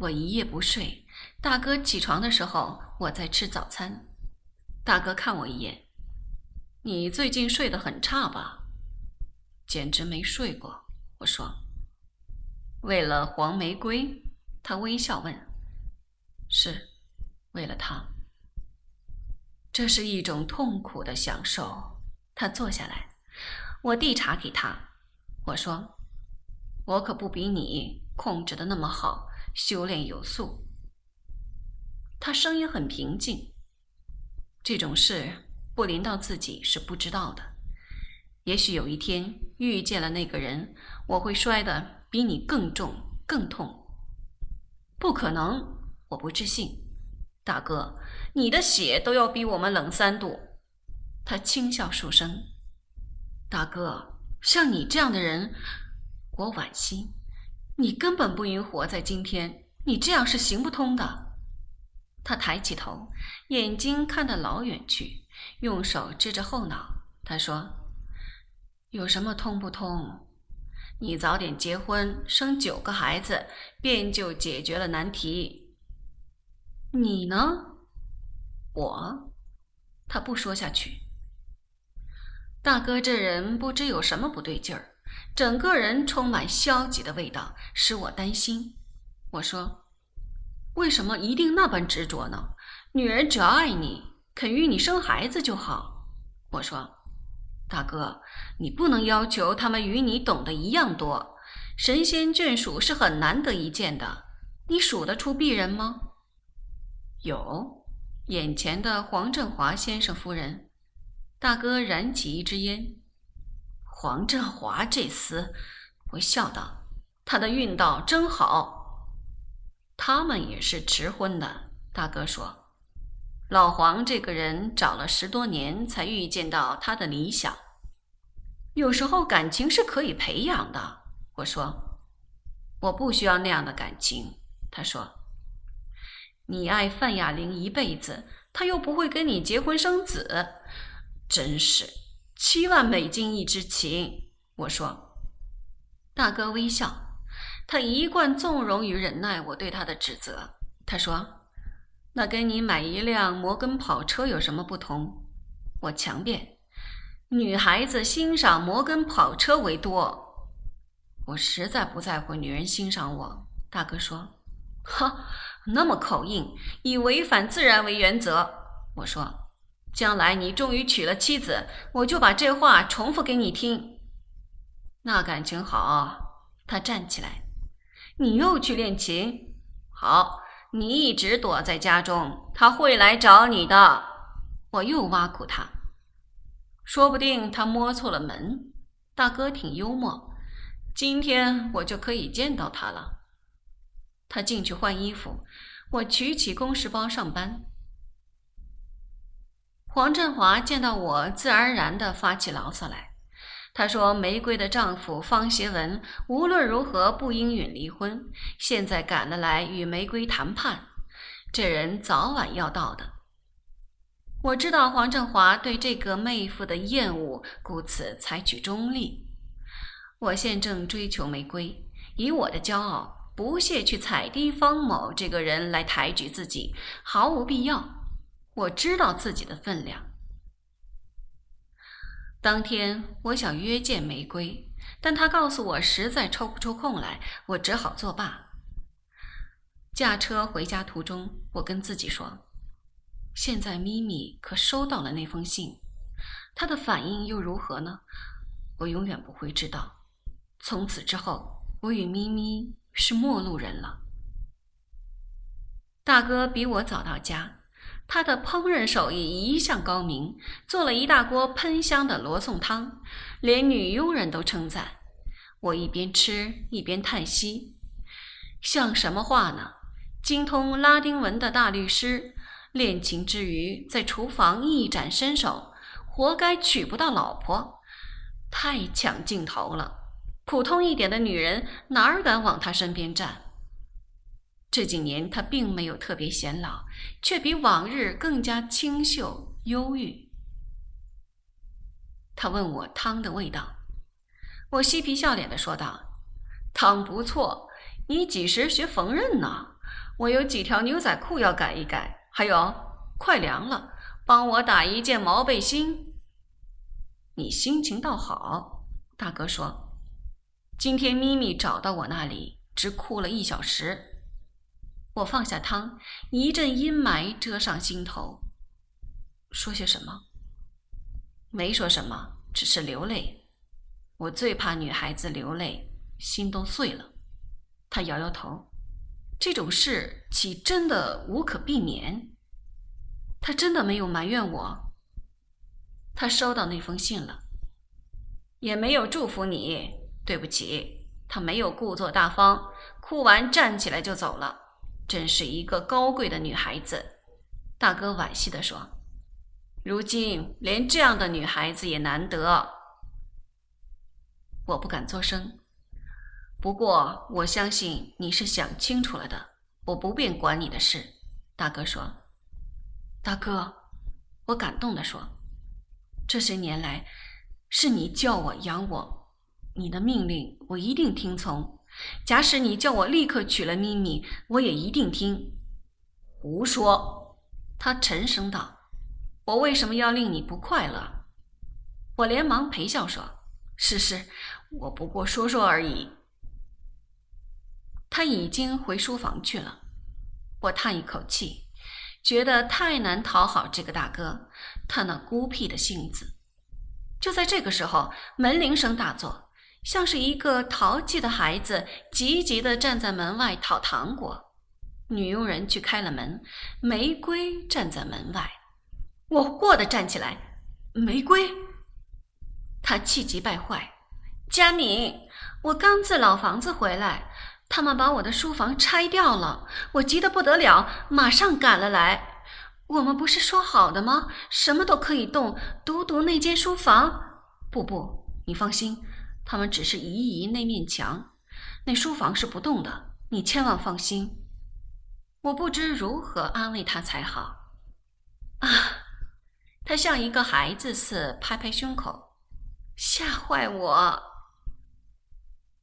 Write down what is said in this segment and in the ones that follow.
我一夜不睡，大哥起床的时候，我在吃早餐。大哥看我一眼：“你最近睡得很差吧？”“简直没睡过。”我说。“为了黄玫瑰？”他微笑问。“是，为了她。”这是一种痛苦的享受。他坐下来，我递茶给他。我说：“我可不比你控制的那么好。”修炼有素，他声音很平静。这种事不临到自己是不知道的。也许有一天遇见了那个人，我会摔得比你更重、更痛。不可能，我不置信。大哥，你的血都要比我们冷三度。他轻笑数声。大哥，像你这样的人，我惋惜。你根本不应活在今天，你这样是行不通的。他抬起头，眼睛看得老远去，用手支着后脑。他说：“有什么通不通？你早点结婚，生九个孩子，便就解决了难题。你呢？我？”他不说下去。大哥这人不知有什么不对劲儿。整个人充满消极的味道，使我担心。我说：“为什么一定那般执着呢？女人只要爱你，肯与你生孩子就好。”我说：“大哥，你不能要求他们与你懂得一样多。神仙眷属是很难得一见的，你数得出鄙人吗？”有，眼前的黄振华先生夫人。大哥燃起一支烟。黄振华这厮，我笑道：“他的运道真好。”他们也是迟婚的。大哥说：“老黄这个人找了十多年才遇见到他的理想。有时候感情是可以培养的。”我说：“我不需要那样的感情。”他说：“你爱范亚玲一辈子，他又不会跟你结婚生子，真是……”七万美金一支琴，我说。大哥微笑，他一贯纵容与忍耐我对他的指责。他说：“那跟你买一辆摩根跑车有什么不同？”我强辩：“女孩子欣赏摩根跑车为多。”我实在不在乎女人欣赏我。大哥说：“哈，那么口硬，以违反自然为原则。”我说。将来你终于娶了妻子，我就把这话重复给你听。那感情好。他站起来，你又去练琴。好，你一直躲在家中，他会来找你的。我又挖苦他，说不定他摸错了门。大哥挺幽默，今天我就可以见到他了。他进去换衣服，我取起公事包上班。黄振华见到我，自然而然地发起牢骚来。他说：“玫瑰的丈夫方协文无论如何不应允离婚，现在赶了来与玫瑰谈判，这人早晚要到的。”我知道黄振华对这个妹夫的厌恶，故此采取中立。我现正追求玫瑰，以我的骄傲不屑去踩低方某这个人来抬举自己，毫无必要。我知道自己的分量。当天我想约见玫瑰，但她告诉我实在抽不出空来，我只好作罢。驾车回家途中，我跟自己说：“现在咪咪可收到了那封信，她的反应又如何呢？我永远不会知道。从此之后，我与咪咪是陌路人了。”大哥比我早到家。他的烹饪手艺一向高明，做了一大锅喷香的罗宋汤，连女佣人都称赞。我一边吃一边叹息：像什么话呢？精通拉丁文的大律师，恋情之余在厨房一展身手，活该娶不到老婆，太抢镜头了。普通一点的女人哪敢往他身边站？这几年他并没有特别显老，却比往日更加清秀忧郁。他问我汤的味道，我嬉皮笑脸的说道：“汤不错，你几时学缝纫呢？我有几条牛仔裤要改一改，还有，快凉了，帮我打一件毛背心。你心情倒好，大哥说，今天咪咪找到我那里，只哭了一小时。我放下汤，一阵阴霾遮上心头。说些什么？没说什么，只是流泪。我最怕女孩子流泪，心都碎了。他摇摇头。这种事岂真的无可避免？他真的没有埋怨我。他收到那封信了，也没有祝福你。对不起，他没有故作大方，哭完站起来就走了。真是一个高贵的女孩子。大哥惋惜地说：“如今连这样的女孩子也难得。”我不敢作声。不过，我相信你是想清楚了的。我不便管你的事，大哥说。大哥，我感动地说，这些年来，是你叫我养我，你的命令我一定听从。假使你叫我立刻娶了咪咪，我也一定听。胡说！他沉声道：“我为什么要令你不快乐？”我连忙陪笑说：“是是，我不过说说而已。”他已经回书房去了，我叹一口气，觉得太难讨好这个大哥，他那孤僻的性子。就在这个时候，门铃声大作，像是一个淘气的孩子急急地站在门外讨糖果。女佣人去开了门，玫瑰站在门外。我霍地站起来，玫瑰。他气急败坏，佳敏，我刚自老房子回来。他们把我的书房拆掉了，我急得不得了，马上赶了来。我们不是说好的吗？什么都可以动，独独那间书房。不不，你放心，他们只是移移那面墙，那书房是不动的。你千万放心。我不知如何安慰他才好。啊，他像一个孩子似拍拍胸口，吓坏我。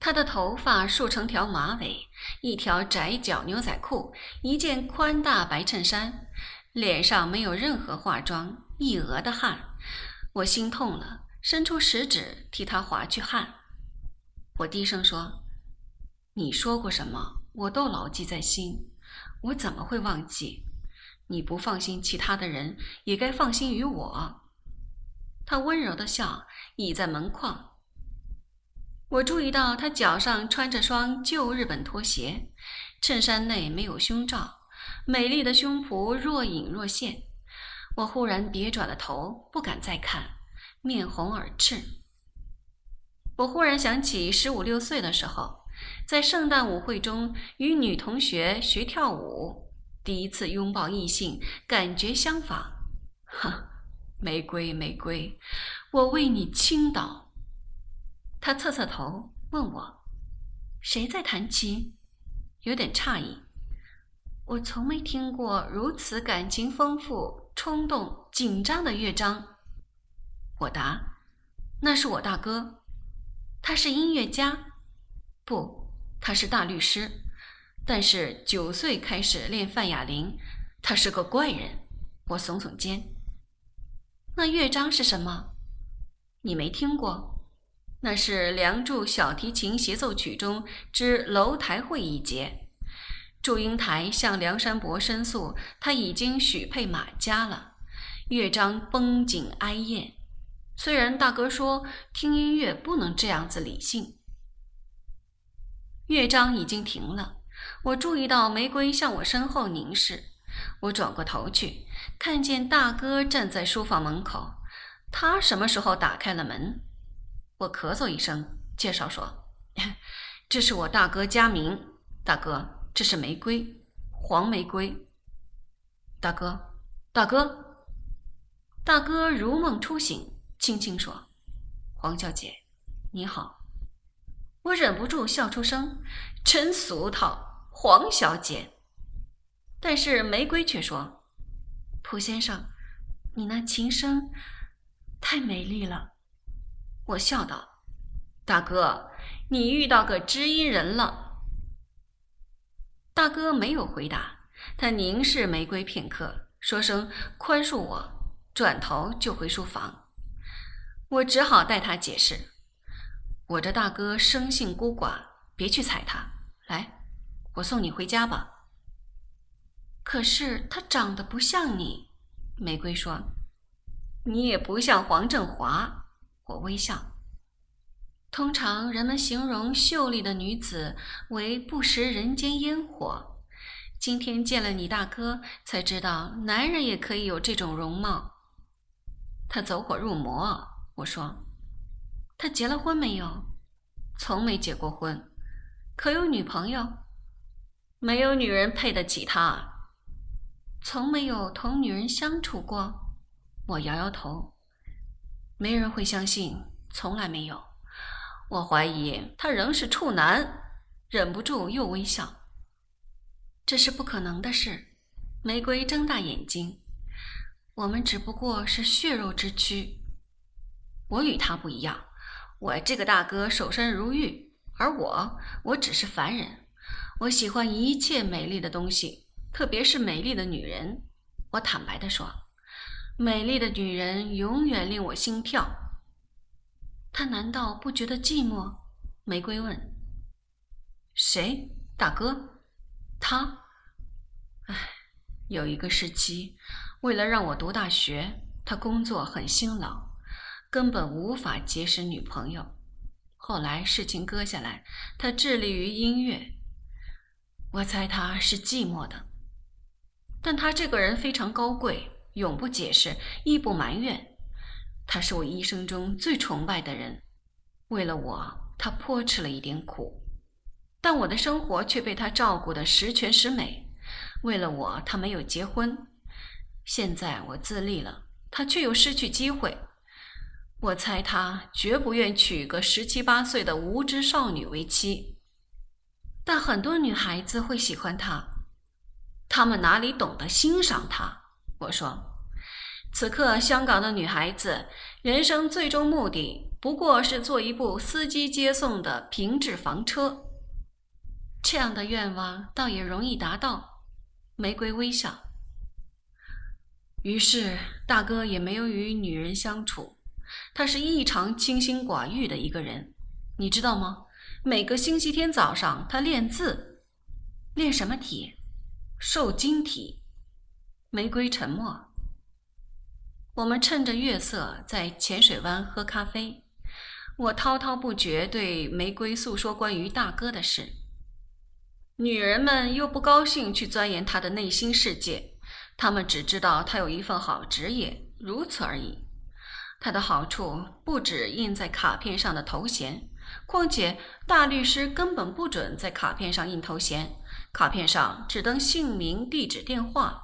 他的头发束成条马尾，一条窄脚牛仔裤，一件宽大白衬衫，脸上没有任何化妆，一额的汗。我心痛了，伸出食指替他划去汗。我低声说：“你说过什么，我都牢记在心。我怎么会忘记？你不放心其他的人，也该放心于我。”他温柔的笑，倚在门框。我注意到他脚上穿着双旧日本拖鞋，衬衫内没有胸罩，美丽的胸脯若隐若现。我忽然别转了头，不敢再看，面红耳赤。我忽然想起十五六岁的时候，在圣诞舞会中与女同学学跳舞，第一次拥抱异性，感觉相仿。哈，玫瑰，玫瑰，我为你倾倒。他侧侧头问我：“谁在弹琴？”有点诧异。我从没听过如此感情丰富、冲动、紧张的乐章。我答：“那是我大哥，他是音乐家，不，他是大律师，但是九岁开始练范雅琳。他是个怪人。”我耸耸肩。那乐章是什么？你没听过？那是《梁祝小提琴协奏曲》中之楼台会一节，祝英台向梁山伯申诉，他已经许配马家了。乐章绷紧哀咽。虽然大哥说听音乐不能这样子理性。乐章已经停了，我注意到玫瑰向我身后凝视，我转过头去，看见大哥站在书房门口。他什么时候打开了门？我咳嗽一声，介绍说：“ 这是我大哥佳明，大哥，这是玫瑰，黄玫瑰。大哥，大哥，大哥如梦初醒，轻轻说：‘黄小姐，你好。’我忍不住笑出声，真俗套，黄小姐。但是玫瑰却说：‘蒲先生，你那琴声太美丽了。’”我笑道：“大哥，你遇到个知音人了。”大哥没有回答，他凝视玫瑰片刻，说声“宽恕我”，转头就回书房。我只好代他解释：“我这大哥生性孤寡，别去踩他。来，我送你回家吧。”可是他长得不像你，玫瑰说：“你也不像黄振华。”我微笑。通常人们形容秀丽的女子为不食人间烟火。今天见了你大哥，才知道男人也可以有这种容貌。他走火入魔。我说：“他结了婚没有？从没结过婚，可有女朋友？没有女人配得起他。从没有同女人相处过。”我摇摇头，没人会相信，从来没有。我怀疑他仍是处男。忍不住又微笑。这是不可能的事。玫瑰睁大眼睛。我们只不过是血肉之躯。我与他不一样，我这个大哥守身如玉，而我，我只是凡人。我喜欢一切美丽的东西，特别是美丽的女人。我坦白地说，美丽的女人永远令我心跳。他难道不觉得寂寞？玫瑰问。谁？大哥？他？唉，有一个时期，为了让我读大学，他工作很辛劳。根本无法结识女朋友。后来事情搁下来，他致力于音乐。我猜他是寂寞的，但他这个人非常高贵，永不解释，亦不埋怨。他是我一生中最崇拜的人。为了我，他颇吃了一点苦，但我的生活却被他照顾得十全十美。为了我，他没有结婚。现在我自立了，他却又失去机会。我猜他绝不愿娶个十七八岁的无知少女为妻，但很多女孩子会喜欢他，他们哪里懂得欣赏他？我说，此刻香港的女孩子人生最终目的不过是做一部司机接送的平治房车，这样的愿望倒也容易达到。玫瑰微笑。于是大哥也没有与女人相处。他是异常清心寡欲的一个人，你知道吗？每个星期天早上，他练字，练什么体？受精体。玫瑰沉默。我们趁着月色在浅水湾喝咖啡，我滔滔不绝对玫瑰诉说关于大哥的事。女人们又不高兴去钻研他的内心世界，她们只知道他有一份好职业，如此而已。他的好处不止印在卡片上的头衔，况且大律师根本不准在卡片上印头衔，卡片上只登姓名、地址、电话。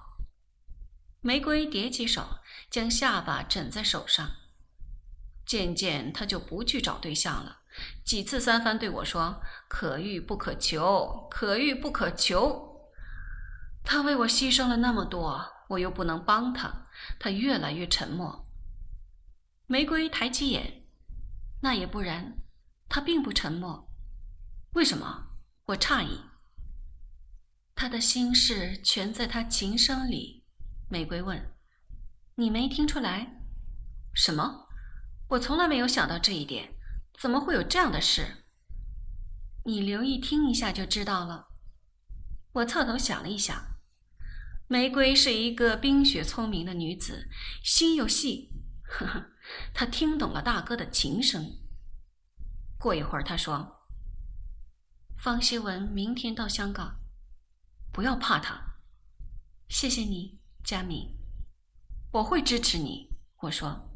玫瑰叠起手，将下巴枕在手上。渐渐，他就不去找对象了，几次三番对我说：“可遇不可求，可遇不可求。”他为我牺牲了那么多，我又不能帮他，他越来越沉默。玫瑰抬起眼，那也不然，他并不沉默。为什么？我诧异。他的心事全在他琴声里。玫瑰问：“你没听出来？什么？我从来没有想到这一点。怎么会有这样的事？你留意听一下就知道了。”我侧头想了一想，玫瑰是一个冰雪聪明的女子，心又细。呵呵。他听懂了大哥的琴声。过一会儿，他说：“方希文明天到香港，不要怕他。谢谢你，佳敏，我会支持你。”我说。